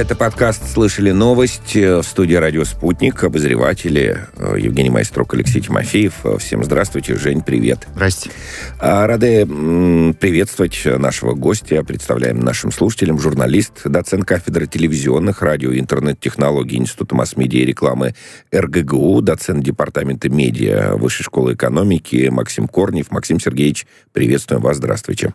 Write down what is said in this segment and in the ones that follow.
Это подкаст «Слышали новость» в студии «Радио Спутник». Обозреватели э, Евгений Майстрок, Алексей Тимофеев. Всем здравствуйте. Жень, привет. Здрасте. А, рады приветствовать нашего гостя. Представляем нашим слушателям журналист, доцент кафедры телевизионных, радио и интернет-технологий Института масс-медиа и рекламы РГГУ, доцент департамента медиа Высшей школы экономики Максим Корнев. Максим Сергеевич, приветствуем вас. Здравствуйте.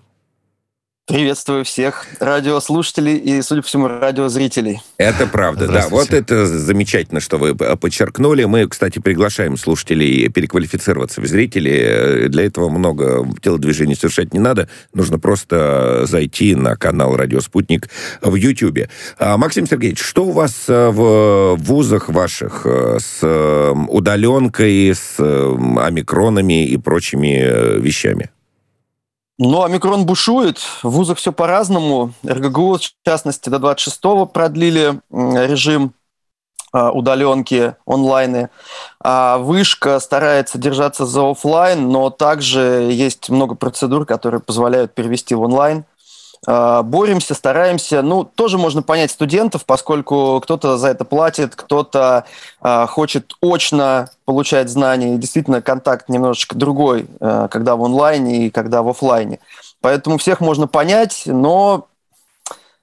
Приветствую всех радиослушателей и, судя по всему, радиозрителей. Это правда, да. Вот это замечательно, что вы подчеркнули. Мы, кстати, приглашаем слушателей переквалифицироваться в зрители. Для этого много телодвижений совершать не надо. Нужно просто зайти на канал «Радио Спутник» в Ютьюбе. А, Максим Сергеевич, что у вас э, в вузах ваших э, с э, удаленкой, с омикронами и прочими вещами? Ну, омикрон бушует, в вузах все по-разному. РГГУ, в частности, до 26-го продлили режим а, удаленки, онлайны. А вышка старается держаться за офлайн, но также есть много процедур, которые позволяют перевести в онлайн. А, боремся, стараемся. Ну, тоже можно понять студентов, поскольку кто-то за это платит, кто-то э, хочет очно получать знания. И действительно, контакт немножечко другой, э, когда в онлайне и когда в офлайне. Поэтому всех можно понять, но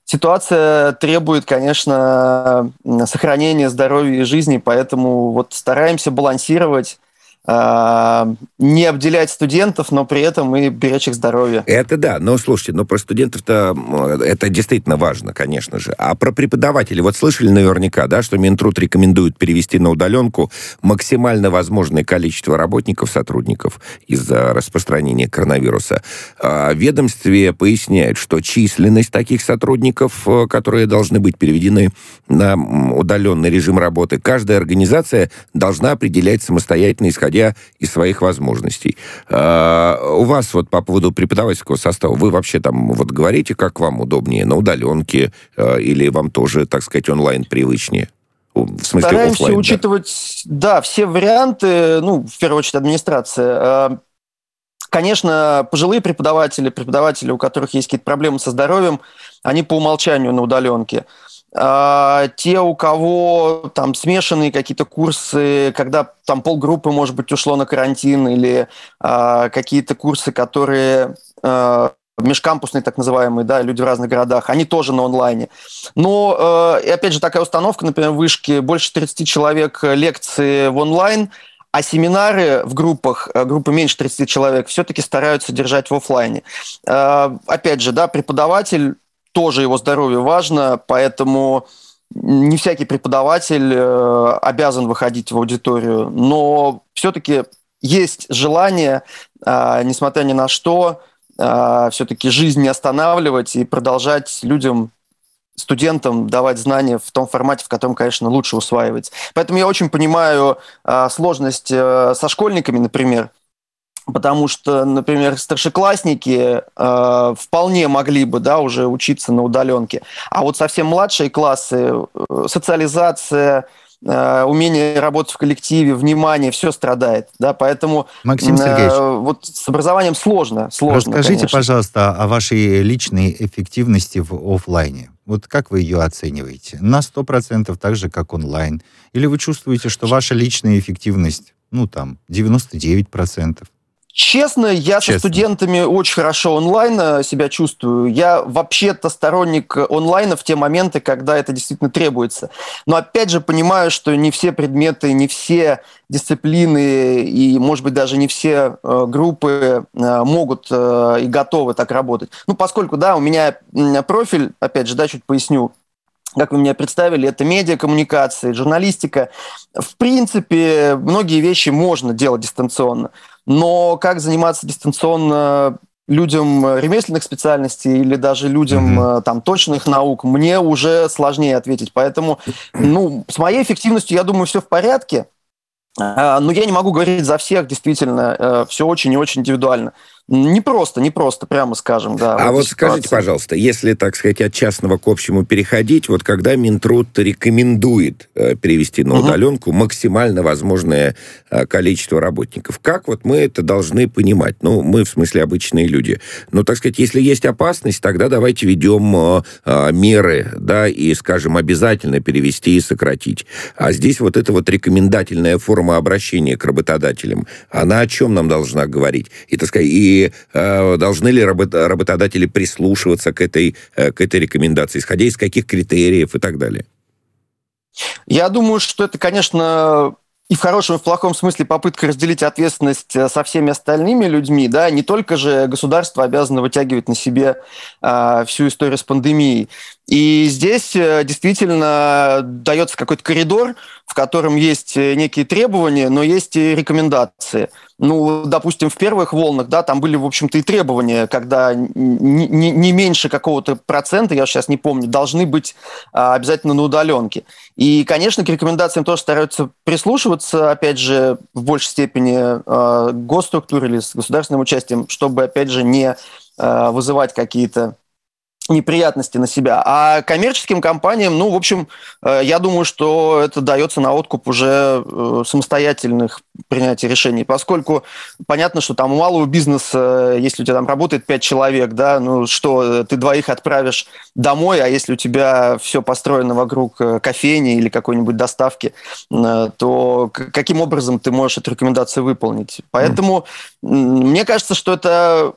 ситуация требует, конечно, сохранения здоровья и жизни, поэтому вот стараемся балансировать а, не обделять студентов, но при этом и беречь их здоровье. Это да, но слушайте, но про студентов-то это действительно важно, конечно же. А про преподавателей, вот слышали наверняка, да, что Минтруд рекомендует перевести на удаленку максимально возможное количество работников, сотрудников из-за распространения коронавируса. А ведомстве поясняет, что численность таких сотрудников, э, которые должны быть переведены на удаленный режим работы, каждая организация должна определять самостоятельно, исходя исходя из своих возможностей. А, у вас вот по поводу преподавательского состава, вы вообще там вот говорите, как вам удобнее, на удаленке а, или вам тоже, так сказать, онлайн привычнее? В смысле Стараемся офлайн, учитывать, да. да, все варианты, ну, в первую очередь, администрация. А, конечно, пожилые преподаватели, преподаватели, у которых есть какие-то проблемы со здоровьем, они по умолчанию на удаленке. А, те, у кого там смешанные какие-то курсы, когда там полгруппы, может быть, ушло на карантин, или а, какие-то курсы, которые а, межкампусные так называемые, да, люди в разных городах, они тоже на онлайне. Но, э, опять же, такая установка, например, в вышке, больше 30 человек лекции в онлайн, а семинары в группах, э, группы меньше 30 человек, все-таки стараются держать в офлайне. Э, опять же, да, преподаватель тоже его здоровье важно, поэтому не всякий преподаватель э, обязан выходить в аудиторию, но все-таки есть желание, э, несмотря ни на что, э, все-таки жизнь не останавливать и продолжать людям студентам давать знания в том формате, в котором, конечно, лучше усваивать. Поэтому я очень понимаю э, сложность э, со школьниками, например, потому что, например, старшеклассники э, вполне могли бы, да, уже учиться на удаленке, а вот совсем младшие классы, э, социализация, э, умение работать в коллективе, внимание, все страдает, да, поэтому Максим Сергеевич, э, вот с образованием сложно, сложно. Расскажите, конечно. пожалуйста, о вашей личной эффективности в офлайне. Вот как вы ее оцениваете? На 100% так же, как онлайн? Или вы чувствуете, что ваша личная эффективность, ну там, 99%? Честно, я Честно. со студентами очень хорошо онлайн э, себя чувствую. Я вообще-то сторонник онлайна в те моменты, когда это действительно требуется. Но опять же понимаю, что не все предметы, не все дисциплины и, может быть, даже не все э, группы э, могут и готовы так работать. Ну, поскольку, да, у меня профиль, опять же, да, чуть поясню, как вы меня представили, это медиакоммуникации, журналистика. В принципе, многие вещи можно делать дистанционно. Но как заниматься дистанционно людям ремесленных специальностей или даже людям mm-hmm. там точных наук, мне уже сложнее ответить. Поэтому, ну, с моей эффективностью, я думаю, все в порядке. А, но я не могу говорить за всех, действительно, э, все очень и очень индивидуально. Не просто, не просто, прямо скажем, да. А вот скажите, пожалуйста, если, так сказать, от частного к общему переходить, вот когда Минтруд рекомендует э, перевести на удаленку угу. максимально возможное э, количество работников, как вот мы это должны понимать? Ну, мы, в смысле, обычные люди. Ну, так сказать, если есть опасность, тогда давайте ведем э, меры, да, и, скажем, обязательно перевести и сократить. А здесь вот эта вот рекомендательная форма обращения к работодателям, она о чем нам должна говорить? И, так сказать, и э, должны ли работ, работодатели прислушиваться к этой, э, к этой рекомендации, исходя из каких критериев и так далее? Я думаю, что это, конечно, и в хорошем, и в плохом смысле попытка разделить ответственность э, со всеми остальными людьми, да, не только же государство обязано вытягивать на себе э, всю историю с пандемией. И здесь э, действительно дается какой-то коридор, в котором есть э, некие требования, но есть и рекомендации. Ну, допустим, в первых волнах, да, там были, в общем-то, и требования, когда не, не, не меньше какого-то процента, я сейчас не помню, должны быть а, обязательно на удаленке. И, конечно, к рекомендациям тоже стараются прислушиваться, опять же, в большей степени а, госструктуры или с государственным участием, чтобы, опять же, не а, вызывать какие-то неприятности на себя. А коммерческим компаниям, ну, в общем, э, я думаю, что это дается на откуп уже э, самостоятельных принятий решений, поскольку понятно, что там у малого бизнеса, если у тебя там работает пять человек, да, ну что, ты двоих отправишь домой, а если у тебя все построено вокруг э, кофейни или какой-нибудь доставки, то каким образом ты можешь эту рекомендацию выполнить? Поэтому mm. мне кажется, что это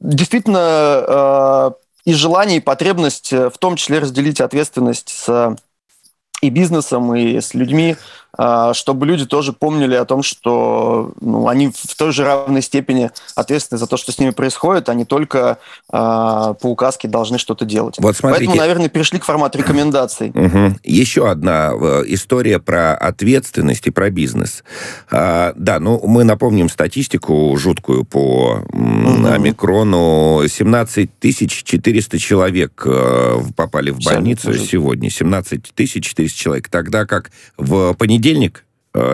действительно и желание, и потребность э, в том числе разделить ответственность с и бизнесом, и с людьми, чтобы люди тоже помнили о том, что ну, они в той же равной степени ответственны за то, что с ними происходит, а не только а, по указке должны что-то делать. Вот смотрите. Поэтому, наверное, перешли к формату рекомендаций. Угу. Еще одна э, история про ответственность и про бизнес. А, да, ну мы напомним статистику жуткую по угу. омикрону. 17 400 человек э, попали в больницу сегодня. 17 400 человек. Тогда как в понедельник понедельник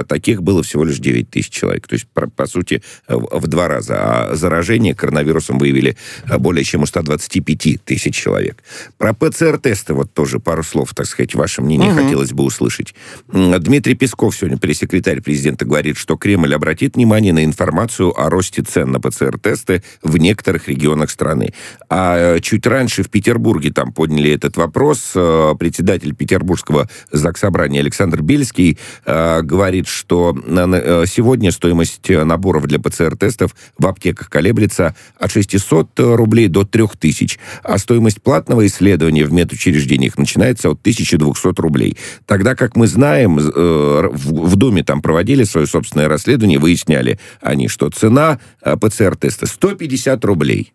таких было всего лишь 9 тысяч человек. То есть, по, по сути, э, в два раза. А заражение коронавирусом выявили э, более чем у 125 тысяч человек. Про ПЦР-тесты вот тоже пару слов, так сказать, ваше мнение угу. хотелось бы услышать. Дмитрий Песков сегодня, пресс-секретарь президента, говорит, что Кремль обратит внимание на информацию о росте цен на ПЦР-тесты в некоторых регионах страны. А чуть раньше в Петербурге там подняли этот вопрос. Председатель Петербургского заксобрания Александр Бельский говорит, говорит, что э, сегодня стоимость наборов для ПЦР-тестов в аптеках колеблется от 600 рублей до 3000, а стоимость платного исследования в медучреждениях начинается от 1200 рублей. Тогда, как мы знаем, э, в Доме там проводили свое собственное расследование, выясняли они, что цена э, ПЦР-теста 150 рублей.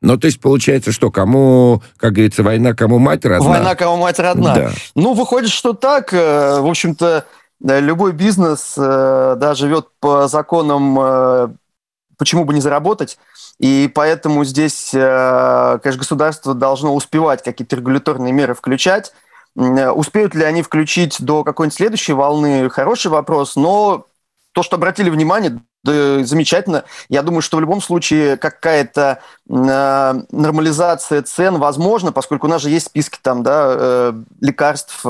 Ну, то есть получается, что кому, как говорится, война, кому мать родна? Война, кому мать родна. Да. Ну, выходит, что так. В общем-то, любой бизнес э, да, живет по законам э, почему бы не заработать. И поэтому здесь, э, конечно, государство должно успевать какие-то регуляторные меры включать. Успеют ли они включить до какой-нибудь следующей волны, хороший вопрос, но то, что обратили внимание, да, замечательно. Я думаю, что в любом случае какая-то э, нормализация цен возможна, поскольку у нас же есть списки там, да, э, лекарств,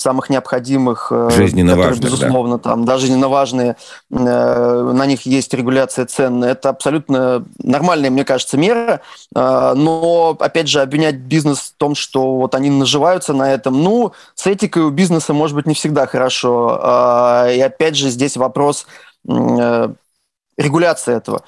самых необходимых, э, жизненно которые, важных, безусловно, да. там, да, жизненно важные, э, на них есть регуляция цен. Это абсолютно нормальная, мне кажется, мера. Э, но, опять же, обвинять бизнес в том, что вот они наживаются на этом, ну, с этикой у бизнеса, может быть, не всегда хорошо. И, опять же, здесь вопрос регуляции этого.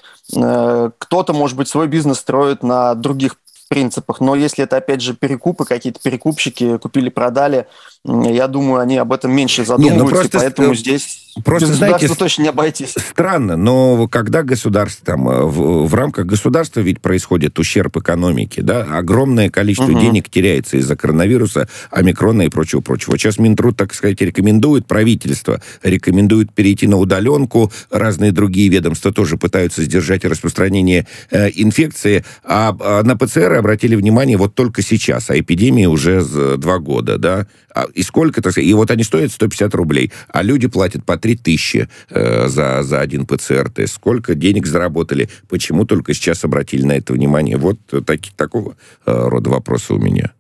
Кто-то, может быть, свой бизнес строит на других принципах. Но если это, опять же, перекупы, какие-то перекупщики купили-продали, я думаю, они об этом меньше задумываются, Не, ну просто, поэтому здесь просто, без знаете, точно не обойтись. Странно, но когда государство, там, э, в, в рамках государства ведь происходит ущерб экономике, да, огромное количество угу. денег теряется из-за коронавируса, омикрона и прочего-прочего. Сейчас Минтруд, так сказать, рекомендует, правительство рекомендует перейти на удаленку, разные другие ведомства тоже пытаются сдержать распространение э, инфекции, а, а на ПЦР обратили внимание вот только сейчас, а эпидемия уже два года, да, а, и сколько, так сказать, и вот они стоят 150 рублей, а люди платят по 2-3 тысячи э, за, за один ПЦР-тест. Сколько денег заработали? Почему только сейчас обратили на это внимание? Вот таки, такого э, рода вопросы у меня.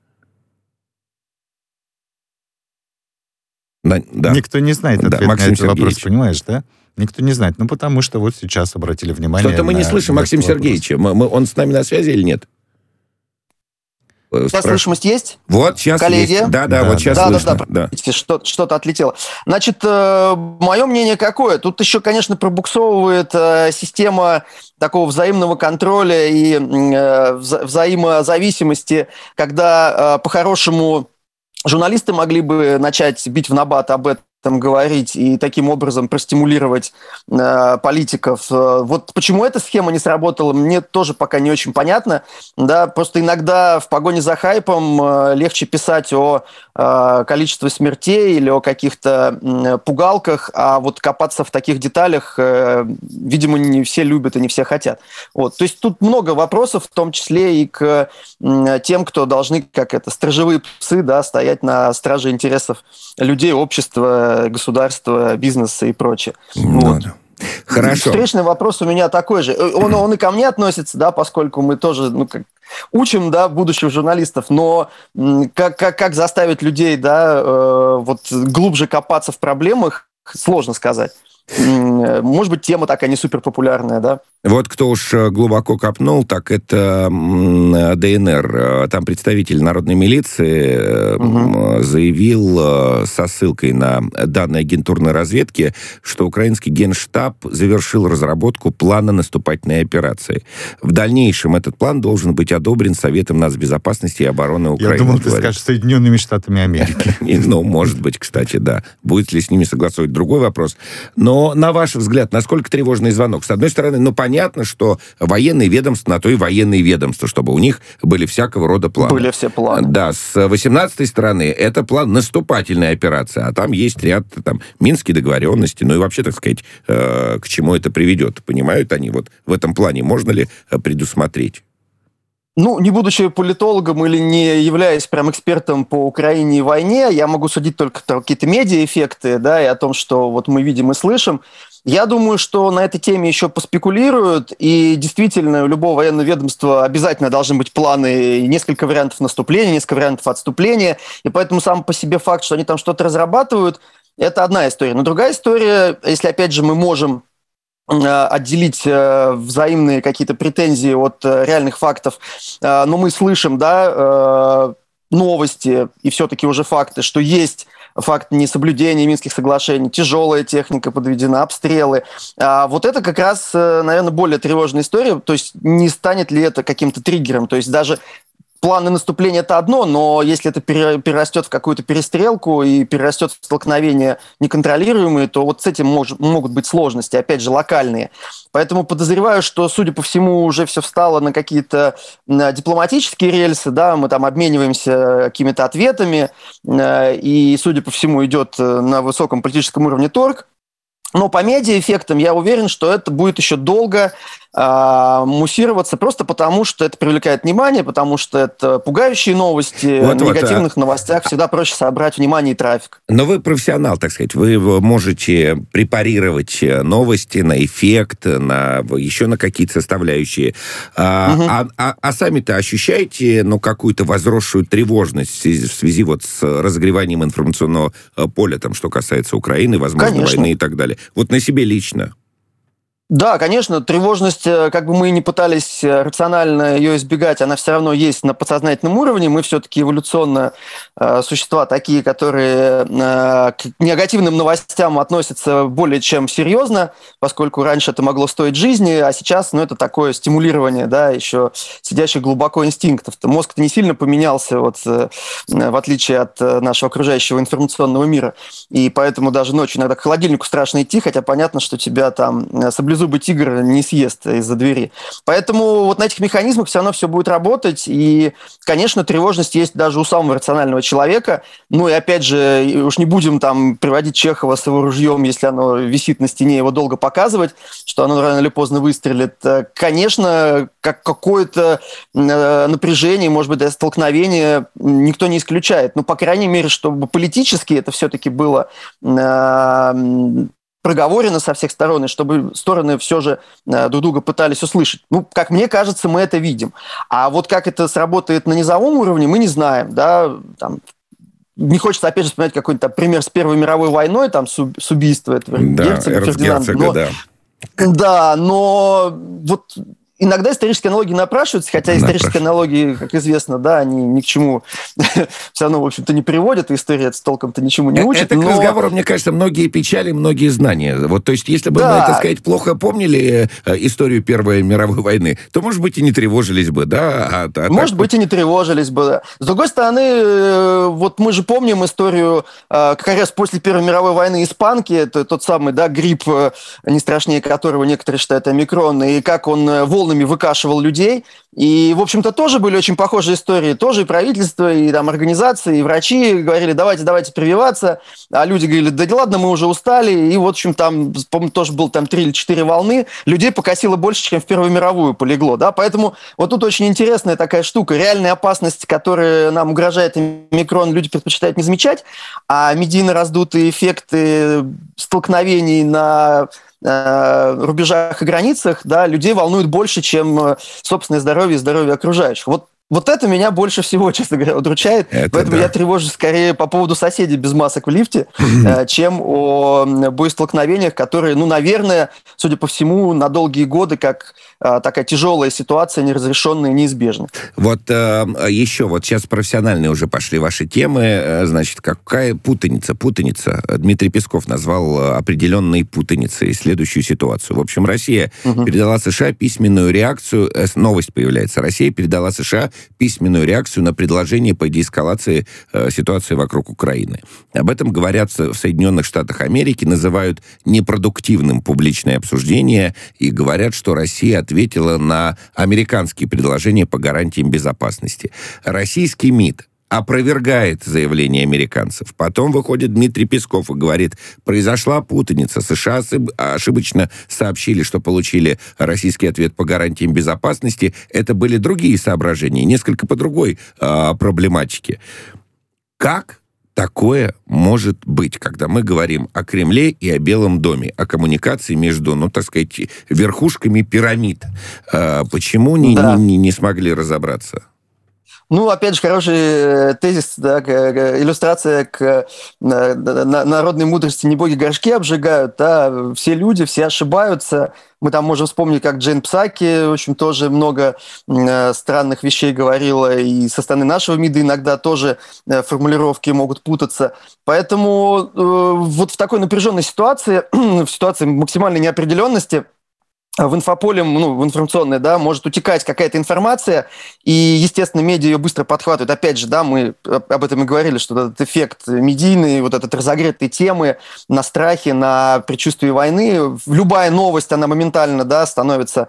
Да, да. Никто не знает ответ да, Максим на этот вопрос, понимаешь, да? Никто не знает. Ну, потому что вот сейчас обратили внимание Что-то мы не слышим Максим Сергеевича. Мы, мы, он с нами на связи или нет? Э, сейчас слышимость есть? Вот, сейчас Коллеги? есть. Да, да, да, вот сейчас да, слышно. Да, да, да. Что, что-то отлетело. Значит, э, мое мнение какое? Тут еще, конечно, пробуксовывает э, система такого взаимного контроля и вза- взаимозависимости, когда по-хорошему журналисты могли бы начать бить в набат об этом там говорить и таким образом простимулировать э, политиков. Э, вот почему эта схема не сработала, мне тоже пока не очень понятно. Да, просто иногда в погоне за хайпом э, легче писать о э, количестве смертей или о каких-то э, пугалках, а вот копаться в таких деталях, э, видимо, не все любят и не все хотят. Вот. То есть тут много вопросов, в том числе и к э, тем, кто должны, как это, стражевые псы, да, стоять на страже интересов людей, общества, государства, бизнеса и прочее. Ну, вот. Хорошо. Встречный вопрос у меня такой же. Он, он и ко мне относится, да, поскольку мы тоже ну, как, учим, да, будущих журналистов, но как, как, как заставить людей, да, э, вот глубже копаться в проблемах, сложно сказать. Может быть, тема такая не супер популярная, да? Вот кто уж э, глубоко копнул, так это ДНР. Э, там представитель народной милиции угу. заявил со ссылкой на данные агентурной разведки, что украинский генштаб завершил разработку плана наступательной операции. В дальнейшем этот план должен быть одобрен Советом нацбезопасности и обороны Украины. Я думал, ты скажешь Соединенными Штатами Америки. Ну, может быть, кстати, да. Будет ли с ними согласовать другой вопрос. Но, на ваш взгляд, насколько тревожный звонок? С одной стороны, ну, понятно, понятно, что военные ведомства на то и военные ведомства, чтобы у них были всякого рода планы. Были все планы. Да, с 18-й стороны это план наступательной операции, а там есть ряд там минские договоренности, ну и вообще, так сказать, э, к чему это приведет. Понимают они вот в этом плане, можно ли э, предусмотреть? Ну, не будучи политологом или не являясь прям экспертом по Украине и войне, я могу судить только какие-то медиа-эффекты, да, и о том, что вот мы видим и слышим. Я думаю, что на этой теме еще поспекулируют, и действительно у любого военного ведомства обязательно должны быть планы, несколько вариантов наступления, несколько вариантов отступления, и поэтому сам по себе факт, что они там что-то разрабатывают, это одна история. Но другая история, если опять же мы можем отделить э, взаимные какие-то претензии от э, реальных фактов, но мы слышим, да, новости и все-таки уже факты, что есть факт несоблюдения Минских соглашений, тяжелая техника подведена, обстрелы. А вот это как раз, э, наверное, более тревожная история. То есть не станет ли это каким-то триггером? То есть даже планы наступления это одно, но если это перерастет в какую-то перестрелку и перерастет в столкновения неконтролируемые, то вот с этим мож, могут быть сложности, опять же, локальные. Поэтому подозреваю, что, судя по всему, уже все встало на какие-то дипломатические рельсы, да, мы там обмениваемся какими-то ответами, э, и, судя по всему, идет э, на высоком политическом уровне торг. Но по медиа-эффектам я уверен, что это будет еще долго э, муссироваться, просто потому что это привлекает внимание, потому что это пугающие новости. Вот, в негативных вот, а... новостях всегда проще собрать внимание и трафик. Но вы профессионал, так сказать. Вы можете препарировать новости на эффект, на еще на какие-то составляющие. А, угу. а, а, а сами-то ощущаете ну, какую-то возросшую тревожность в связи, в связи вот с разогреванием информационного э, поля, там, что касается Украины, возможно, Конечно. войны и так далее? Вот на себе лично. Да, конечно, тревожность, э, как бы мы не пытались э, рационально ее избегать, она все равно есть на подсознательном уровне. Мы все-таки эволюционно э, существа такие, которые э, к негативным новостям относятся более чем серьезно, поскольку раньше это могло стоить жизни, а сейчас, ну, это такое стимулирование, да, еще сидящих глубоко инстинктов. Мозг-то не сильно поменялся, вот, э, в отличие от э, нашего окружающего информационного мира. И поэтому даже ночью иногда к холодильнику страшно идти, хотя понятно, что тебя там соблюдают зубы тигр не съест из-за двери. Поэтому вот на этих механизмах все равно все будет работать. И, конечно, тревожность есть даже у самого рационального человека. Ну и опять же, уж не будем там приводить Чехова с его ружьем, если оно висит на стене, его долго показывать, что оно рано или поздно выстрелит. Конечно, как какое-то э, напряжение, может быть, столкновение никто не исключает. Но, по крайней мере, чтобы политически это все-таки было э, проговорено со всех сторон, и чтобы стороны все же э, друг друга пытались услышать. Ну, как мне кажется, мы это видим. А вот как это сработает на низовом уровне, мы не знаем. Да? Там, не хочется, опять же, вспоминать какой-то пример с Первой мировой войной, там, с, с убийства этого да, герцога Фердинанда. Но, да. Да, но вот иногда исторические аналогии напрашиваются, хотя исторические аналогии, как известно, да, они ни к чему все равно, в общем-то, не приводят, и история с толком-то ничему не э, учит. Это но... к разговору, мне кажется, многие печали, многие знания. Вот, то есть, если бы да. мы, так сказать, плохо помнили э, историю Первой мировой войны, то, может быть, и не тревожились бы, да? А, а может так... быть, и не тревожились бы, да. С другой стороны, э, вот мы же помним историю как раз после Первой мировой войны испанки, это тот самый, да, грипп, не страшнее которого некоторые считают омикрон, и как он волны волнами выкашивал людей. И, в общем-то, тоже были очень похожие истории. Тоже и правительство, и там организации, и врачи говорили, давайте, давайте прививаться. А люди говорили, да ладно, мы уже устали. И, в общем, там, помню, тоже был там три или четыре волны. Людей покосило больше, чем в Первую мировую полегло. Да? Поэтому вот тут очень интересная такая штука. Реальная опасность, которая нам угрожает микрон, люди предпочитают не замечать. А медийно раздутые эффекты столкновений на э, рубежах и границах, да, людей волнует больше, чем э, собственное здоровье и здоровье окружающих. Вот вот это меня больше всего, честно говоря, удручает. Это Поэтому да. я тревожусь скорее по поводу соседей без масок в лифте, э, чем о боестолкновениях, которые, ну, наверное, судя по всему, на долгие годы, как э, такая тяжелая ситуация, неразрешенная, неизбежна. Вот э, еще, вот сейчас профессиональные уже пошли ваши темы. Значит, какая путаница? Путаница. Дмитрий Песков назвал определенной путаницей следующую ситуацию. В общем, Россия угу. передала США письменную реакцию. Новость появляется. Россия передала США письменную реакцию на предложение по деэскалации э, ситуации вокруг Украины. Об этом говорят в Соединенных Штатах Америки, называют непродуктивным публичное обсуждение и говорят, что Россия ответила на американские предложения по гарантиям безопасности. Российский МИД опровергает заявление американцев. Потом выходит Дмитрий Песков и говорит, произошла путаница. США ошибочно сообщили, что получили российский ответ по гарантиям безопасности. Это были другие соображения, несколько по другой э, проблематике. Как такое может быть, когда мы говорим о Кремле и о Белом доме, о коммуникации между, ну, так сказать, верхушками пирамид? Э, почему да. не, не, не смогли разобраться? Ну, опять же, хороший э, тезис, да, иллюстрация к э, народной мудрости «не боги горшки обжигают», да, все люди, все ошибаются. Мы там можем вспомнить, как Джейн Псаки, в общем, тоже много э, странных вещей говорила, и со стороны нашего МИДа иногда тоже формулировки могут путаться. Поэтому вот в такой напряженной ситуации, в ситуации максимальной неопределенности – в инфополе, ну, в информационное, да, может утекать какая-то информация, и, естественно, медиа ее быстро подхватывают. Опять же, да, мы об этом и говорили, что этот эффект медийный, вот этот разогретые темы на страхе, на предчувствии войны, любая новость, она моментально, да, становится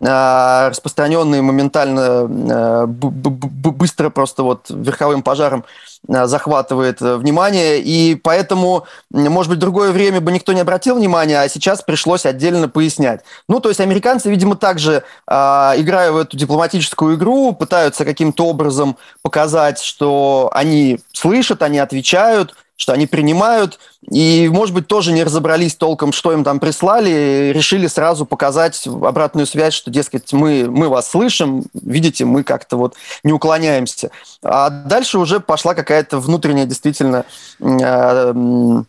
э, распространенной, моментально э, быстро просто вот верховым пожаром Э, захватывает э, внимание, и поэтому, может быть, в другое время бы никто не обратил внимания, а сейчас пришлось отдельно пояснять. Ну, то есть американцы, видимо, также, э, играя в эту дипломатическую игру, пытаются каким-то образом показать, что они слышат, они отвечают, что они принимают, и, может быть, тоже не разобрались толком, что им там прислали, решили сразу показать обратную связь, что, дескать, мы, мы вас слышим, видите, мы как-то вот не уклоняемся. А дальше уже пошла какая-то внутренняя действительно э,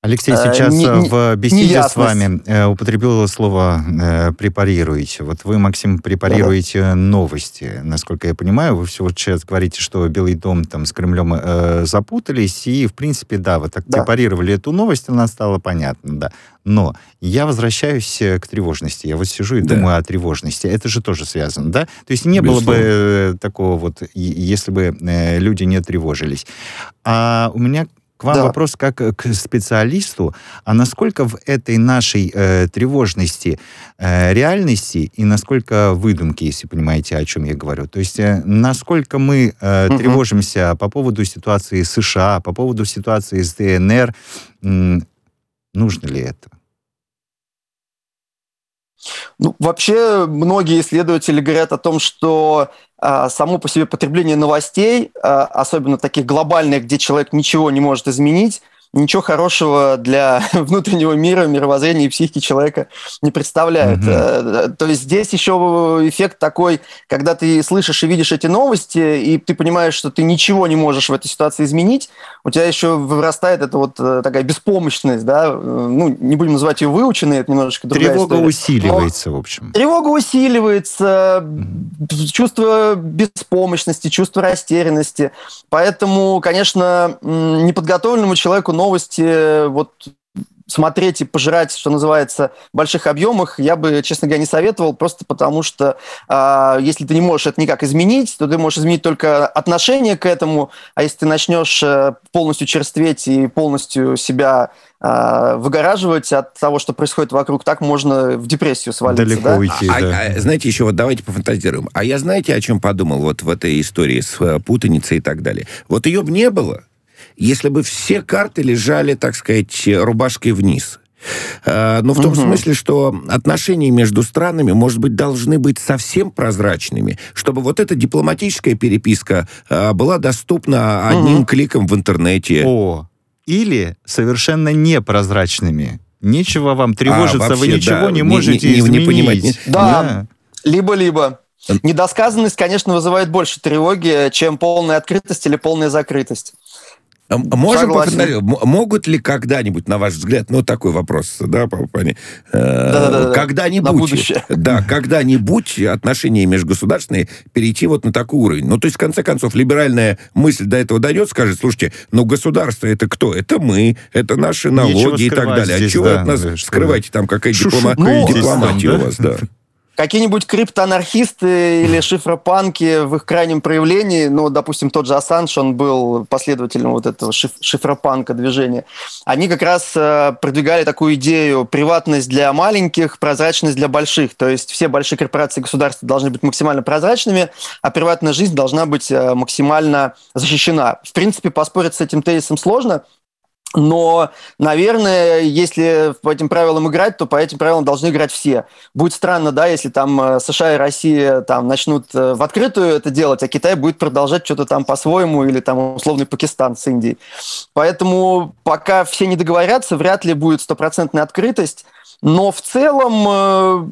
Алексей э, сейчас не, в беседе с вами э, употребил слово э, «препарируете». Вот вы, Максим, препарируете да. новости. Насколько я понимаю, вы все вот сейчас говорите, что Белый дом там с Кремлем э, запутались, и, в принципе, да, вы так да. препарировали эту новость, она стала понятна, да. Но я возвращаюсь к тревожности. Я вот сижу и да. думаю о тревожности. Это же тоже связано, да? То есть не Безусловно. было бы такого вот, если бы люди не тревожились. А у меня к вам да. вопрос как к специалисту, а насколько в этой нашей э, тревожности э, реальности и насколько выдумки, если понимаете, о чем я говорю. То есть э, насколько мы э, угу. тревожимся по поводу ситуации США, по поводу ситуации с ДНР, э, нужно ли это? Ну, вообще, многие исследователи говорят о том, что а, само по себе потребление новостей, а, особенно таких глобальных, где человек ничего не может изменить, ничего хорошего для внутреннего мира, мировоззрения и психики человека не представляет. Mm-hmm. То есть здесь еще эффект такой, когда ты слышишь и видишь эти новости, и ты понимаешь, что ты ничего не можешь в этой ситуации изменить, у тебя еще вырастает эта вот э, такая беспомощность, да, ну, не будем называть ее выученной, это немножечко другая Тревога история. усиливается, Но в общем. Тревога усиливается, чувство беспомощности, чувство растерянности. Поэтому, конечно, неподготовленному человеку новости вот смотреть и пожирать, что называется, в больших объемах, я бы, честно говоря, не советовал, просто потому что э, если ты не можешь это никак изменить, то ты можешь изменить только отношение к этому, а если ты начнешь э, полностью черстветь и полностью себя э, выгораживать от того, что происходит вокруг, так можно в депрессию свалиться. Далеко да? уйти, а, да. А, знаете, еще вот давайте пофантазируем. А я знаете, о чем подумал вот в этой истории с э, путаницей и так далее? Вот ее бы не было, если бы все карты лежали, так сказать, рубашкой вниз. А, но в том угу. смысле, что отношения между странами, может быть, должны быть совсем прозрачными, чтобы вот эта дипломатическая переписка а, была доступна одним угу. кликом в интернете. О, или совершенно непрозрачными. Нечего вам тревожиться, а, вообще, вы ничего да, не можете не, не, изменить. Не понимать. Да, либо-либо. Недосказанность, конечно, вызывает больше тревоги, чем полная открытость или полная закрытость. А можем пофантазировать, могут ли когда-нибудь, на ваш взгляд, ну, такой вопрос, да, пани, э, когда-нибудь, да, когда-нибудь отношения межгосударственные перейти вот на такой уровень? Ну, то есть, в конце концов, либеральная мысль до этого дойдет, скажет, слушайте, ну, государство это кто? Это мы, это наши налоги и так далее. А здесь, а чего да, от нас скрываете? Там какая диплома... дипломатия у вас, да? Какие-нибудь криптоанархисты или шифропанки в их крайнем проявлении, ну, допустим, тот же Ассанж, он был последователем вот этого шиф шифропанка движения, они как раз э, продвигали такую идею приватность для маленьких, прозрачность для больших. То есть все большие корпорации государства должны быть максимально прозрачными, а приватная жизнь должна быть э, максимально защищена. В принципе, поспорить с этим тезисом сложно, но, наверное, если по этим правилам играть, то по этим правилам должны играть все. Будет странно, да, если там э, США и Россия там начнут э, в открытую это делать, а Китай будет продолжать что-то там по-своему, или там условный Пакистан с Индией. Поэтому пока все не договорятся, вряд ли будет стопроцентная открытость. Но в целом э,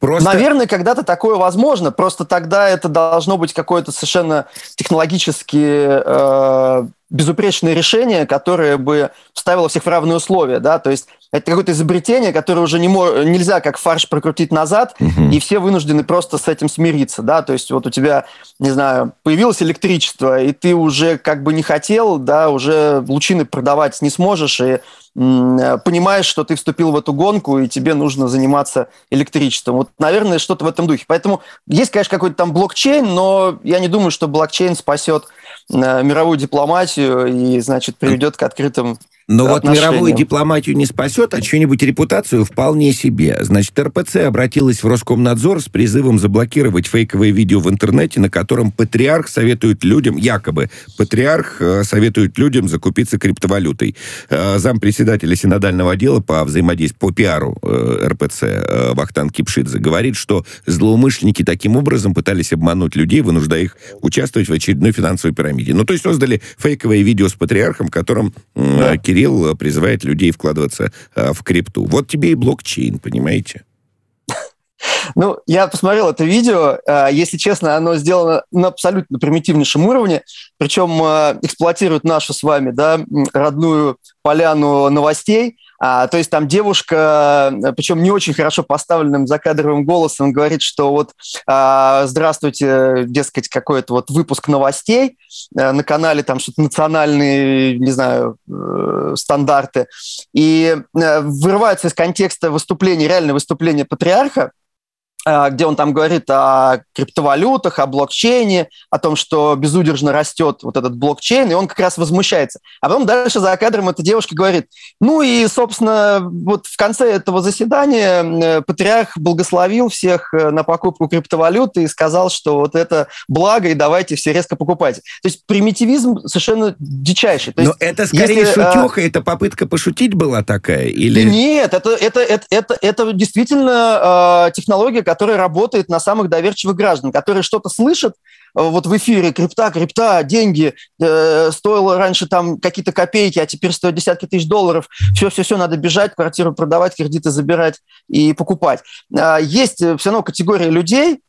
Просто... Наверное, когда-то такое возможно, просто тогда это должно быть какое-то совершенно технологически э, безупречное решение, которое бы ставило всех в равные условия, да, то есть это какое-то изобретение, которое уже не мож... нельзя как фарш прокрутить назад, угу. и все вынуждены просто с этим смириться, да, то есть вот у тебя, не знаю, появилось электричество, и ты уже как бы не хотел, да, уже лучины продавать не сможешь, и понимаешь, что ты вступил в эту гонку, и тебе нужно заниматься электричеством. Вот, наверное, что-то в этом духе. Поэтому есть, конечно, какой-то там блокчейн, но я не думаю, что блокчейн спасет э, мировую дипломатию и, значит, приведет к открытым но вот мировую дипломатию не спасет, а чью-нибудь репутацию вполне себе. Значит, РПЦ обратилась в Роскомнадзор с призывом заблокировать фейковое видео в интернете, на котором патриарх советует людям, якобы патриарх э, советует людям закупиться криптовалютой. Э, зампредседателя синодального отдела по взаимодействию, по пиару э, РПЦ Вахтан Кипшидзе говорит, что злоумышленники таким образом пытались обмануть людей, вынуждая их участвовать в очередной финансовой пирамиде. Ну, то есть создали фейковое видео с патриархом, в котором да. Кирилл э, призывает людей вкладываться э, в крипту. Вот тебе и блокчейн, понимаете? Ну, я посмотрел это видео. Э, если честно, оно сделано на абсолютно примитивнейшем уровне. Причем эксплуатирует нашу с вами да, родную поляну новостей. А, то есть там девушка, причем не очень хорошо поставленным закадровым голосом, говорит, что вот а, здравствуйте, дескать, какой-то вот выпуск новостей а, на канале, там что-то национальные, не знаю, э, стандарты. И э, вырывается из контекста выступления, реальное выступление патриарха, где он там говорит о криптовалютах, о блокчейне, о том, что безудержно растет вот этот блокчейн, и он как раз возмущается. А потом дальше за кадром эта девушка говорит, ну и, собственно, вот в конце этого заседания э, патриарх благословил всех э, на покупку криптовалюты и сказал, что вот это благо, и давайте все резко покупайте. То есть примитивизм совершенно дичайший. То Но это скорее если, а, шутеха, а... это попытка пошутить была такая? Или... Нет, это, это, это, это, это действительно э, технология, которая работает на самых доверчивых граждан, которые что-то слышат, вот в эфире крипта, крипта, деньги, э, стоило раньше там какие-то копейки, а теперь стоит десятки тысяч долларов, все-все-все, надо бежать, квартиру продавать, кредиты забирать и покупать. Э, есть все равно категория людей,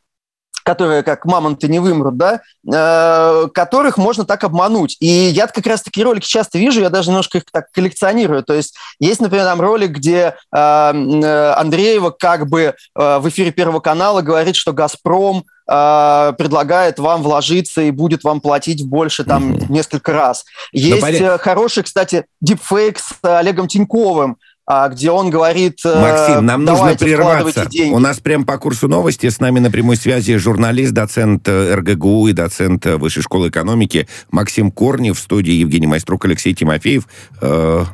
которые как мамонты не вымрут, да, э, которых можно так обмануть. И я как раз такие ролики часто вижу, я даже немножко их так коллекционирую. То есть есть, например, там ролик, где э, э Андреева как бы э, в эфире Первого канала говорит, что «Газпром» э, предлагает вам вложиться и будет вам платить больше там mm-hmm. несколько раз. Есть Но, хороший, кстати, дипфейк с Олегом Тиньковым, где он говорит... Э, Максим, нам нужно прерваться. У нас прямо по курсу новости с нами на прямой связи журналист, доцент э, РГГУ и доцент э, Высшей школы экономики Максим Корнев в студии Евгений Майструк, Алексей Тимофеев.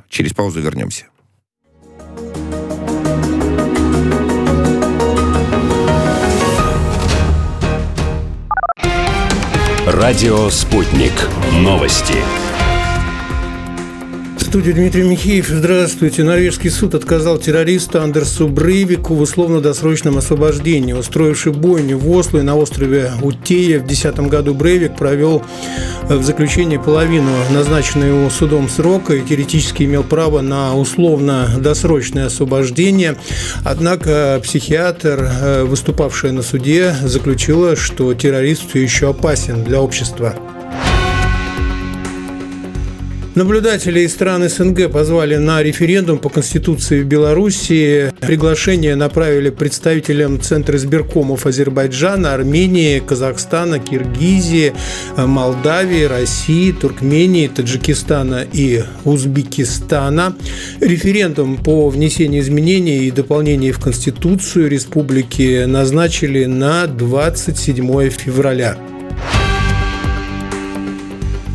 Через паузу вернемся. Радио «Спутник». Новости студии Дмитрий Михеев. Здравствуйте. Норвежский суд отказал террористу Андерсу Брейвику в условно-досрочном освобождении. Устроивший бойню в Осло и на острове Утея в 2010 году Брейвик провел в заключении половину назначенного судом срока и теоретически имел право на условно-досрочное освобождение. Однако психиатр, э, выступавшая на суде, заключила, что террорист все еще опасен для общества. Наблюдатели из стран СНГ позвали на референдум по Конституции в Беларуси. Приглашение направили представителям Центра избиркомов Азербайджана, Армении, Казахстана, Киргизии, Молдавии, России, Туркмении, Таджикистана и Узбекистана. Референдум по внесению изменений и дополнений в Конституцию республики назначили на 27 февраля.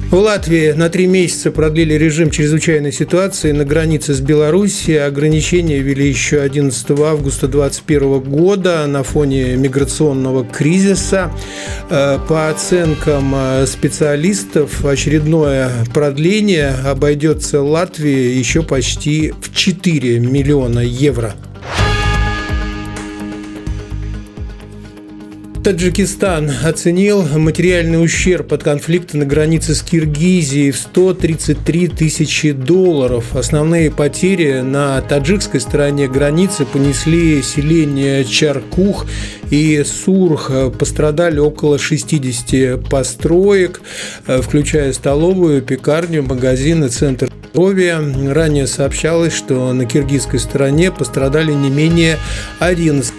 В Латвии на три месяца продлили режим чрезвычайной ситуации на границе с Белоруссией. Ограничения ввели еще 11 августа 2021 года на фоне миграционного кризиса. Э, по оценкам э, специалистов, очередное продление обойдется Латвии еще почти в 4 миллиона евро. Таджикистан оценил материальный ущерб от конфликта на границе с Киргизией в 133 тысячи долларов. Основные потери на таджикской стороне границы понесли селение Чаркух и Сурх. Пострадали около 60 построек, включая столовую, пекарню, магазин и центр здоровья. Ранее сообщалось, что на киргизской стороне пострадали не менее 11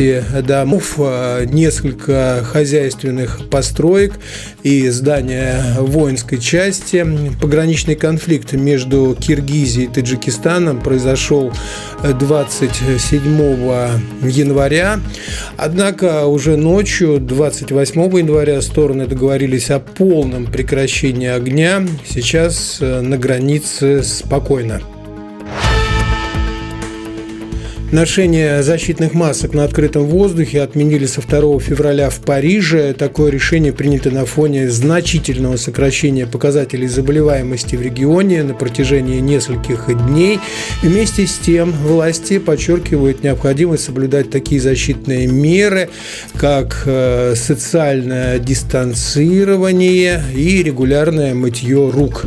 15 домов, а, несколько хозяйственных построек и здания воинской части. Пограничный конфликт между Киргизией и Таджикистаном произошел 27 января. Однако уже ночью, 28 января, стороны договорились о полном прекращении огня. Сейчас э, на границе спокойно. Ношение защитных масок на открытом воздухе отменили со 2 февраля в Париже. Такое решение принято на фоне значительного сокращения показателей заболеваемости в регионе на протяжении нескольких дней. Вместе с тем власти подчеркивают необходимость соблюдать такие защитные меры, как э, социальное дистанцирование и регулярное мытье рук.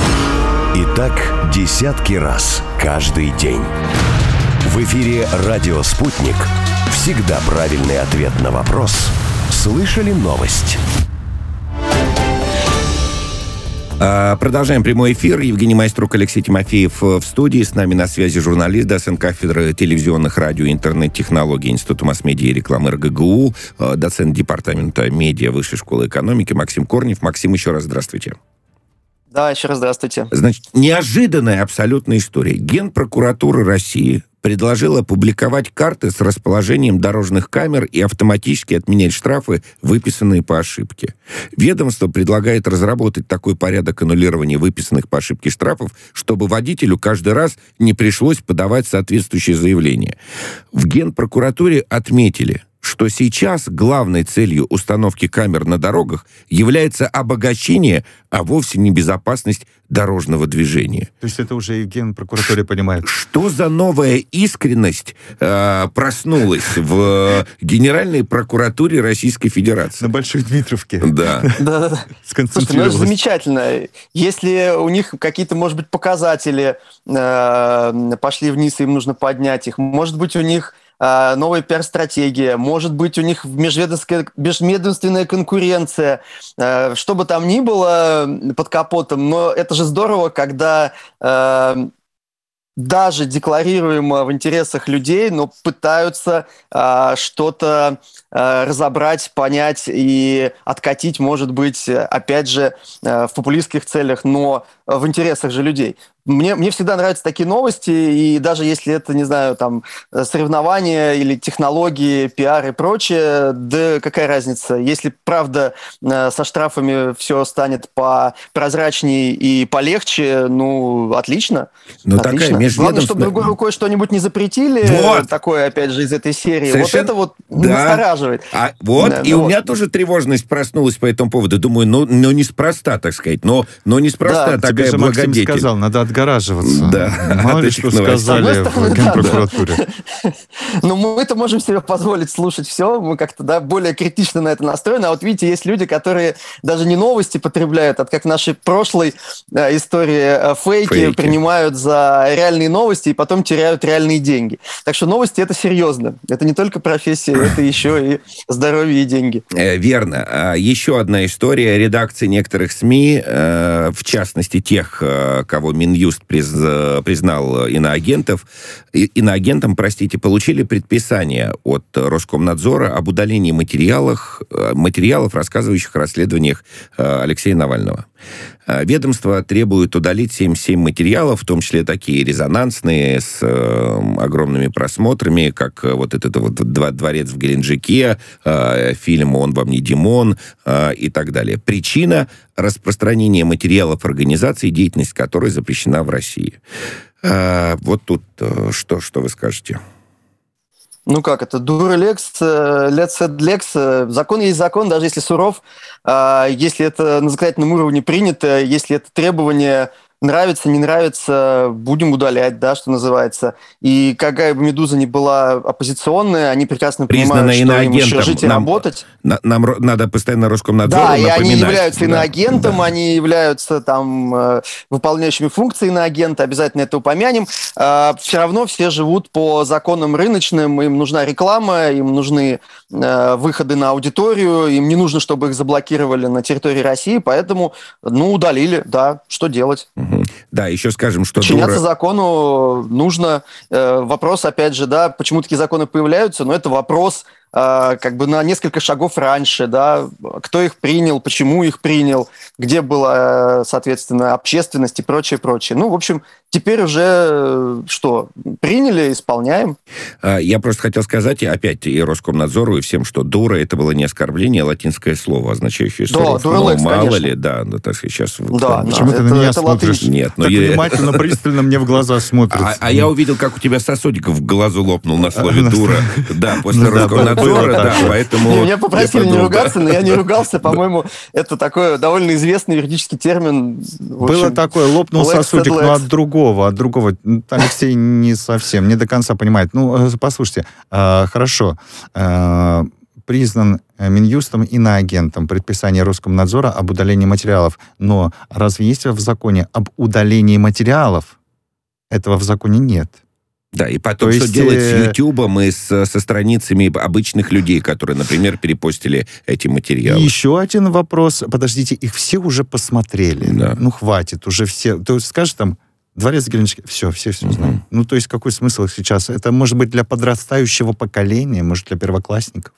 Так десятки раз каждый день. В эфире «Радио Спутник». Всегда правильный ответ на вопрос. Слышали новость? А, продолжаем прямой эфир. Евгений Майструк, Алексей Тимофеев в студии. С нами на связи журналист, доцент кафедры телевизионных радио и интернет-технологий Института масс-медиа и рекламы РГГУ, а, доцент департамента медиа Высшей школы экономики Максим Корнев. Максим, еще раз здравствуйте. Да, еще раз здравствуйте. Значит, неожиданная абсолютная история. Генпрокуратура России предложила публиковать карты с расположением дорожных камер и автоматически отменять штрафы, выписанные по ошибке. Ведомство предлагает разработать такой порядок аннулирования выписанных по ошибке штрафов, чтобы водителю каждый раз не пришлось подавать соответствующее заявление. В Генпрокуратуре отметили – что сейчас главной целью установки камер на дорогах является обогащение, а вовсе не безопасность дорожного движения. То есть это уже Евген прокуратуре понимает. Что за новая искренность э, проснулась в Генеральной прокуратуре Российской Федерации? На Большой Дмитровке. Да. Да, да. Слушайте, ну это замечательно. Если у них какие-то, может быть, показатели э, пошли вниз, им нужно поднять их, может быть, у них новая пиар-стратегия, может быть, у них межведомственная конкуренция, а, что бы там ни было под капотом, но это же здорово, когда а, даже декларируемо в интересах людей, но пытаются э, что-то э, разобрать, понять и откатить, может быть, опять же, э, в популистских целях, но в интересах же людей. Мне, мне всегда нравятся такие новости, и даже если это, не знаю, там, соревнования или технологии, пиар и прочее, да какая разница? Если, правда, э, со штрафами все станет по прозрачнее и полегче, ну, отлично. Ну, такая межведомственная... Главное, чтобы другой рукой что-нибудь не запретили, вот. такое, опять же, из этой серии. Совершенно... Вот это вот да. настораживает. А, вот, да, и ну, у вот. меня тоже тревожность проснулась по этому поводу. Думаю, ну, ну неспроста, так сказать, но, но неспроста да, такая благодетель. сказал, надо отгораживаться. Да. Мало ли что сказали в Генпрокуратуре. Ну, мы-то можем себе позволить слушать все, мы как-то да, более критично на это настроены, а вот видите, есть люди, которые даже не новости потребляют, а как в нашей прошлой э, истории э, фейки, фейки принимают за реальные новости и потом теряют реальные деньги. Так что новости это серьезно. Это не только профессия, это еще и здоровье и деньги. Э, верно. А еще одна история. Редакции некоторых СМИ, в частности тех, кого Минюст Минюст приз, признал иноагентов, иноагентам, простите, получили предписание от Роскомнадзора об удалении материалов, материалов, рассказывающих о расследованиях э, Алексея Навального. Э, ведомство требует удалить 77 материалов, в том числе такие резонансные, с э, огромными просмотрами, как вот этот вот «Дворец в Геленджике», э, фильм «Он вам не Димон» э, и так далее. Причина – распространение материалов организации, деятельность которой запрещена в России. Э, вот тут э, что, что вы скажете? Ну как это? Дура лекс, лет лекс. Закон есть закон, даже если суров. А, если это на законодательном уровне принято, если это требование нравится, не нравится, будем удалять, да, что называется. И какая бы «Медуза» ни была оппозиционная, они прекрасно Признана понимают, что им еще жить и нам, работать. На, нам надо постоянно Роскомнадзору Да, и они являются иноагентом, да. они являются там э, выполняющими функции иноагента, обязательно это упомянем. Э, все равно все живут по законам рыночным, им нужна реклама, им нужны э, выходы на аудиторию, им не нужно, чтобы их заблокировали на территории России, поэтому, ну, удалили, да, что делать. Да, еще скажем, что... Подчиняться дура... закону нужно. Э, вопрос, опять же, да, почему такие законы появляются, но это вопрос э, как бы на несколько шагов раньше, да, кто их принял, почему их принял, где была, соответственно, общественность и прочее, прочее. Ну, в общем, Теперь уже э, что, приняли, исполняем. А, я просто хотел сказать, и опять и Роскомнадзору, и всем, что дура это было не оскорбление, а латинское слово, означающее да, суров. Но ну, мало конечно. ли, да, ну, так сказать, сейчас... Да, Почему ты на меня смотришь? Нет, но так я... внимательно, пристально мне в глаза смотрит. А, а я увидел, как у тебя сосудик в глазу лопнул на слове дура. Да, после ну Роскомнадзора, да, поэтому... Меня попросили не ругаться, но я не ругался, по-моему, это такой довольно известный юридический термин. Было такое, лопнул сосудик, но от другого от другого. Алексей не совсем, не до конца понимает. Ну, э, послушайте, э, хорошо. Э, признан Минюстом и на агентом предписание Роскомнадзора об удалении материалов. Но разве есть в законе об удалении материалов? Этого в законе нет. Да, и потом, То что есть, делать с Ютубом и с, со страницами обычных людей, которые, например, перепостили эти материалы? еще один вопрос. Подождите, их все уже посмотрели. Да. Ну, хватит, уже все. То есть, скажешь там, Дворец Геленджика, все, все все угу. знают. Ну, то есть какой смысл сейчас? Это может быть для подрастающего поколения, может, для первоклассников?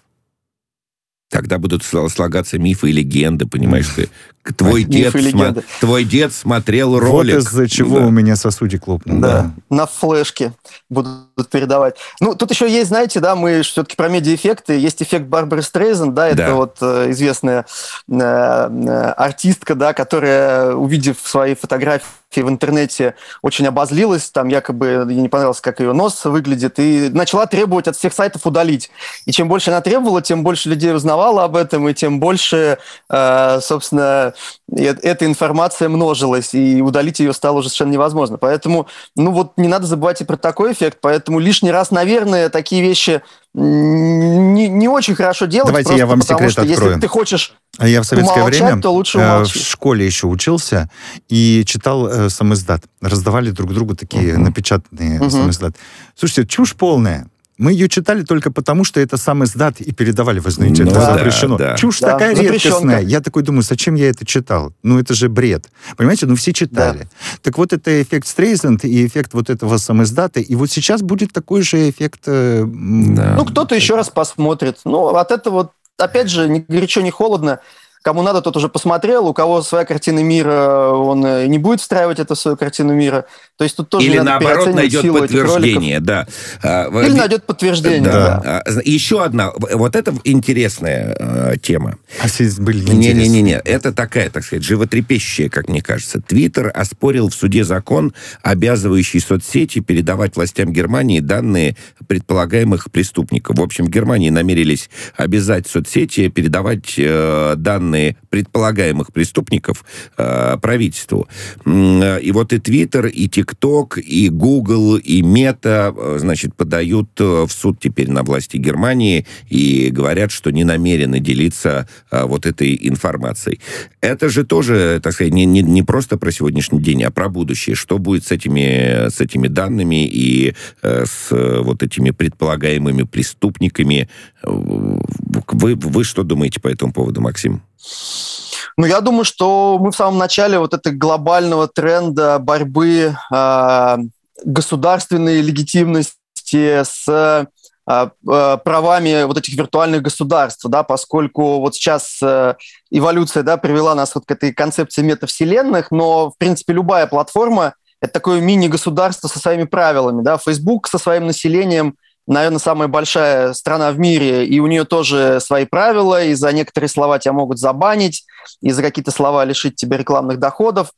Тогда будут слагаться мифы и легенды, понимаешь ты. Твой дед, см... твой дед смотрел ролик. Вот из-за чего да. у меня сосудик лопнул. Да. да, на флешке будут передавать. Ну, тут еще есть, знаете, да, мы все-таки про медиаэффекты. Есть эффект Барбары Стрейзен, да, это да. вот э, известная э, э, артистка, да, которая, увидев свои фотографии в интернете очень обозлилась, там якобы ей не понравилось, как ее нос выглядит, и начала требовать от всех сайтов удалить. И чем больше она требовала, тем больше людей узнавало об этом, и тем больше, э, собственно, эта информация множилась, и удалить ее стало уже совершенно невозможно. Поэтому, ну вот, не надо забывать и про такой эффект, поэтому лишний раз, наверное, такие вещи не, не очень хорошо делать. Давайте я вам потому, секрет что открою. Если ты хочешь а я в советское время то лучше э, в школе еще учился и читал э, самиздат. Раздавали друг другу такие uh-huh. напечатанные uh-huh. самиздат. Слушайте, чушь полная. Мы ее читали только потому, что это сам издат и передавали, вы знаете, ну, это да, запрещено. Да. Чушь да, такая редкостная. Я такой думаю, зачем я это читал? Ну, это же бред. Понимаете, ну, все читали. Да. Так вот, это эффект Стрейзенд и эффект вот этого сам издата. И вот сейчас будет такой же эффект... Э, да. Ну, кто-то еще раз посмотрит. Ну, от этого, опять же, ни горячо, ни холодно. Кому надо, тот уже посмотрел. У кого своя картина мира, он э, не будет встраивать это в свою картину мира. То есть тут тоже Или наоборот найдет подтверждение, да. А, Или найдет подтверждение, да. да. А, еще одна, вот это интересная э, тема. А были Не-не-не, это такая, так сказать, животрепещущая, как мне кажется. Твиттер оспорил в суде закон, обязывающий соцсети передавать властям Германии данные предполагаемых преступников. В общем, в Германии намерились обязать соцсети передавать э, данные данные предполагаемых преступников э, правительству. И вот и Твиттер, и ТикТок, и Google, и Мета, э, значит, подают э, в суд теперь на власти Германии и говорят, что не намерены делиться э, вот этой информацией. Это же тоже, так сказать, не, не, не просто про сегодняшний день, а про будущее. Что будет с этими, с этими данными и э, с вот этими предполагаемыми преступниками? Вы, вы что думаете по этому поводу, Максим? Ну, я думаю, что мы в самом начале вот этого глобального тренда борьбы э, государственной легитимности с э, правами вот этих виртуальных государств, да, поскольку вот сейчас эволюция да, привела нас вот к этой концепции метавселенных, но, в принципе, любая платформа – это такое мини-государство со своими правилами. Да? Facebook со своим населением – наверное, самая большая страна в мире, и у нее тоже свои правила, и за некоторые слова тебя могут забанить, и за какие-то слова лишить тебя рекламных доходов.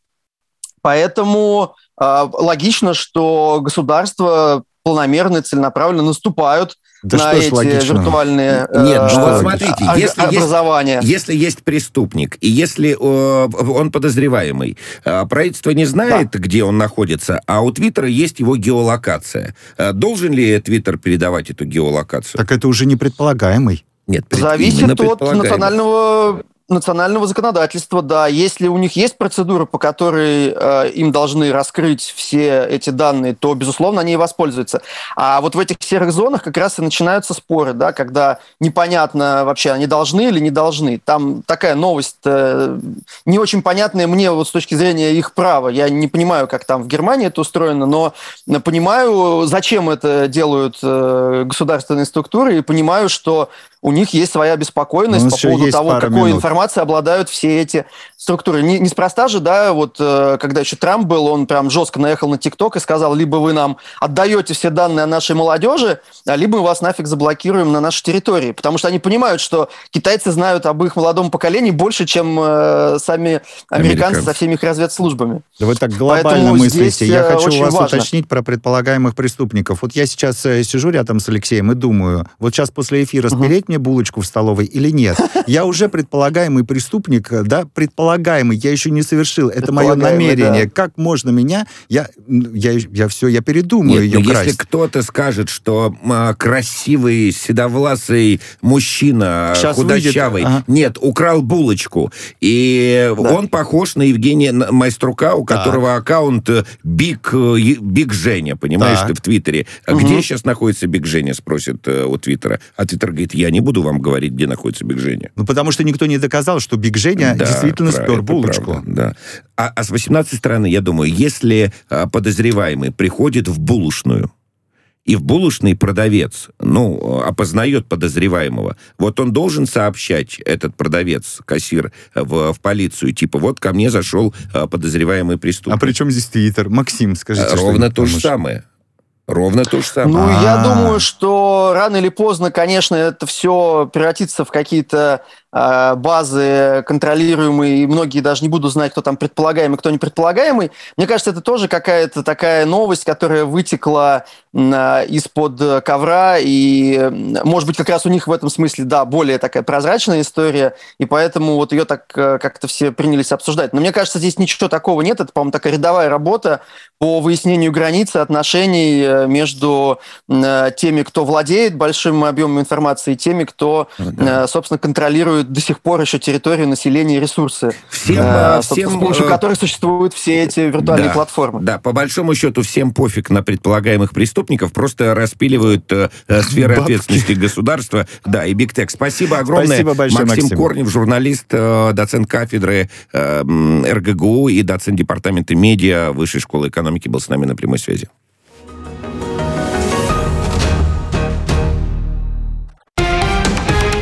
Поэтому э, логично, что государство планомерно и целенаправленно наступают да на эти логично? виртуальные Нет, ну вот смотрите, э, если образования. Есть, если есть преступник, и если э, он подозреваемый, э, правительство не знает, да. где он находится, а у Твиттера есть его геолокация. Э, должен ли Твиттер передавать эту геолокацию? Так это уже не предполагаемый. Нет, пред... Зависит от национального национального законодательства, да. Если у них есть процедура, по которой э, им должны раскрыть все эти данные, то, безусловно, они и воспользуются. А вот в этих серых зонах как раз и начинаются споры, да, когда непонятно вообще, они должны или не должны. Там такая новость э, не очень понятная мне вот с точки зрения их права. Я не понимаю, как там в Германии это устроено, но понимаю, зачем это делают э, государственные структуры, и понимаю, что у них есть своя беспокойность по поводу того, какой минут. Информацией обладают все эти структуры. Не, неспроста же, да, вот э, когда еще Трамп был, он прям жестко наехал на ТикТок и сказал, либо вы нам отдаете все данные о нашей молодежи, а либо мы вас нафиг заблокируем на нашей территории. Потому что они понимают, что китайцы знают об их молодом поколении больше, чем э, сами американцы Америка. со всеми их разведслужбами. Да вы так глобально Поэтому мыслите. Я э, хочу у вас важно. уточнить про предполагаемых преступников. Вот я сейчас э, сижу рядом с Алексеем и думаю, вот сейчас после эфира спереть мне булочку в столовой или нет? Я уже предполагаемый преступник, да, предполагаемый, я еще не совершил. Это мое намерение. Да. Как можно меня... Я, я, я все, я передумаю нет, ее ну, красть. Если кто-то скажет, что а, красивый, седовласый мужчина, Сейчас худощавый, ага. нет, украл булочку, и да. он похож на Евгения Майструка, у которого да. аккаунт Big, Big Женя, понимаешь, да. ты в Твиттере. Угу. где сейчас находится Big Женя, спросит э, у Твиттера. А Твиттер говорит, я не буду вам говорить, где находится Big Женя. Ну, потому что никто не доказал, что Big Женя да, действительно прав, спер булочку. Правда, да. а, а с 18 стороны, я думаю, если а, подозреваемый приходит в булочную, и в булочный продавец, ну, опознает подозреваемого, вот он должен сообщать, этот продавец, кассир, в, в полицию, типа, вот ко мне зашел а, подозреваемый преступник. А при чем здесь Твиттер? Максим, скажите. Ровно то же самое. Ровно то же самое. Ну, я думаю, что рано или поздно, конечно, это все превратится в какие-то базы контролируемые, и многие даже не будут знать, кто там предполагаемый, кто не предполагаемый. Мне кажется, это тоже какая-то такая новость, которая вытекла э, из-под ковра, и, может быть, как раз у них в этом смысле, да, более такая прозрачная история, и поэтому вот ее так э, как-то все принялись обсуждать. Но мне кажется, здесь ничего такого нет, это, по-моему, такая рядовая работа по выяснению границы отношений э, между э, теми, кто владеет большим объемом информации, и теми, кто, собственно, контролирует до сих пор еще территорию населения и ресурсы, всем, э, всем, с помощью которых существуют все эти виртуальные да, платформы. Да, по большому счету всем пофиг на предполагаемых преступников, просто распиливают э, сферы Бабки. ответственности государства. Да, и Биг Тек. Спасибо огромное. Спасибо большое, Максим, Максим Корнев, журналист, э, доцент кафедры э, РГГУ и доцент департамента медиа Высшей школы экономики был с нами на прямой связи.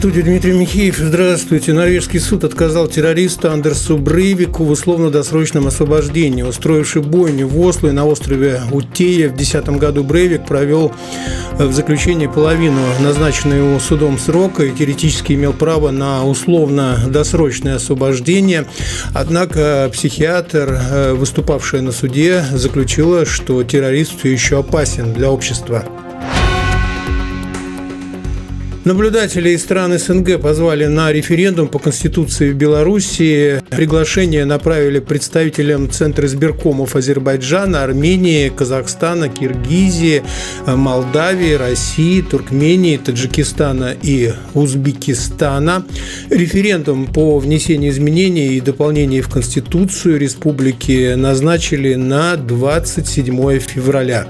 студии Дмитрий Михеев. Здравствуйте. Норвежский суд отказал террористу Андерсу Брейвику в условно-досрочном освобождении. Устроивший бойню в Осло и на острове Утея в 2010 году Брейвик провел в заключении половину назначенного его судом срока и теоретически имел право на условно-досрочное освобождение. Однако психиатр, э, выступавшая на суде, заключила, что террорист все еще опасен для общества. Наблюдатели из стран СНГ позвали на референдум по Конституции в Беларуси. Приглашение направили представителям Центра избиркомов Азербайджана, Армении, Казахстана, Киргизии, Молдавии, России, Туркмении, Таджикистана и Узбекистана. Референдум по внесению изменений и дополнений в Конституцию республики назначили на 27 февраля.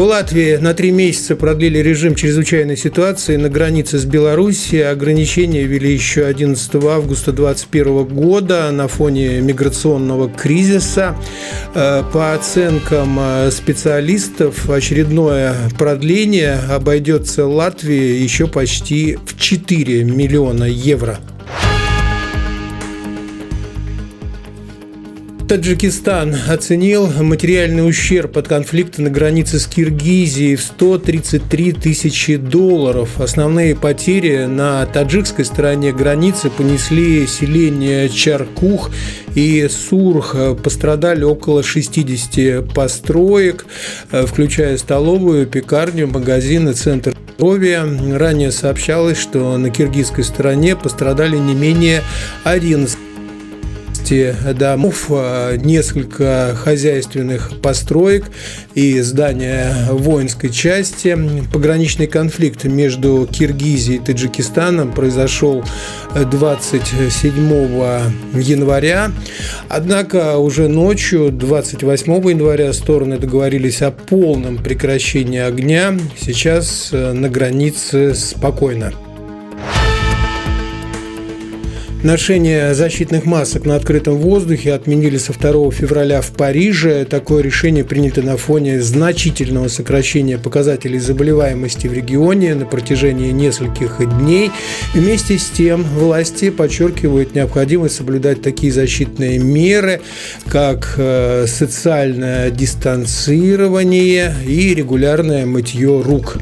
В Латвии на три месяца продлили режим чрезвычайной ситуации на границе с Белоруссией. Ограничения ввели еще 11 августа 2021 года на фоне миграционного кризиса. Э, по оценкам э, специалистов, очередное продление обойдется Латвии еще почти в 4 миллиона евро. Таджикистан оценил материальный ущерб от конфликта на границе с Киргизией в 133 тысячи долларов. Основные потери на таджикской стороне границы понесли селение Чаркух и Сурх. Пострадали около 60 построек, включая столовую, пекарню, магазин и центр здоровья. Ранее сообщалось, что на киргизской стороне пострадали не менее 11 200 домов, а, несколько хозяйственных построек и здания воинской части. Пограничный конфликт между Киргизией и Таджикистаном произошел 27 января. Однако уже ночью, 28 января, стороны договорились о полном прекращении огня. Сейчас э, на границе спокойно. Ношение защитных масок на открытом воздухе отменили со 2 февраля в Париже. Такое решение принято на фоне значительного сокращения показателей заболеваемости в регионе на протяжении нескольких дней. Вместе с тем власти подчеркивают необходимость соблюдать такие защитные меры, как э, социальное дистанцирование и регулярное мытье рук.